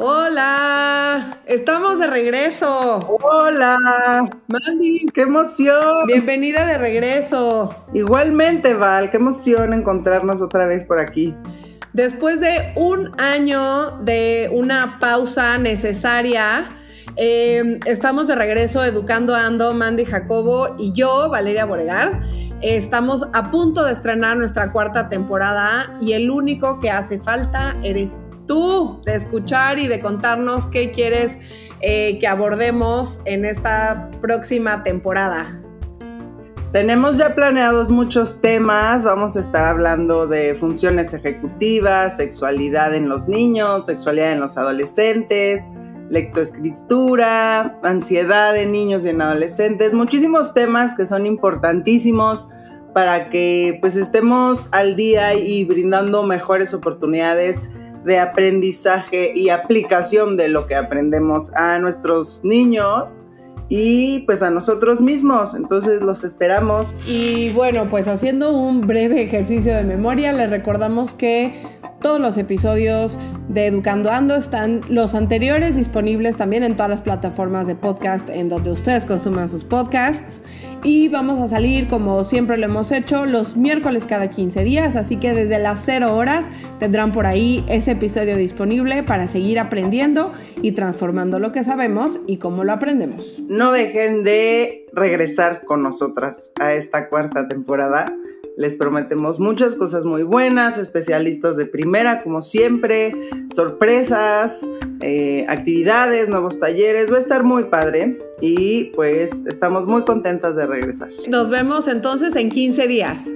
Hola, estamos de regreso. Hola. Mandy. ¡Qué emoción! Bienvenida de regreso. Igualmente, Val, qué emoción encontrarnos otra vez por aquí. Después de un año de una pausa necesaria, eh, estamos de regreso educando a Ando, Mandy Jacobo y yo, Valeria Boregar. Estamos a punto de estrenar nuestra cuarta temporada y el único que hace falta eres tú de escuchar y de contarnos qué quieres eh, que abordemos en esta próxima temporada. Tenemos ya planeados muchos temas, vamos a estar hablando de funciones ejecutivas, sexualidad en los niños, sexualidad en los adolescentes, lectoescritura, ansiedad en niños y en adolescentes, muchísimos temas que son importantísimos para que pues estemos al día y brindando mejores oportunidades de aprendizaje y aplicación de lo que aprendemos a nuestros niños y pues a nosotros mismos. Entonces los esperamos. Y bueno, pues haciendo un breve ejercicio de memoria, les recordamos que todos los episodios de Educando Ando están los anteriores disponibles también en todas las plataformas de podcast en donde ustedes consuman sus podcasts. Y vamos a salir, como siempre lo hemos hecho, los miércoles cada 15 días. Así que desde las 0 horas tendrán por ahí ese episodio disponible para seguir aprendiendo y transformando lo que sabemos y cómo lo aprendemos. No dejen de regresar con nosotras a esta cuarta temporada les prometemos muchas cosas muy buenas, especialistas de primera, como siempre, sorpresas, eh, actividades, nuevos talleres. Va a estar muy padre y pues estamos muy contentas de regresar. Nos vemos entonces en 15 días.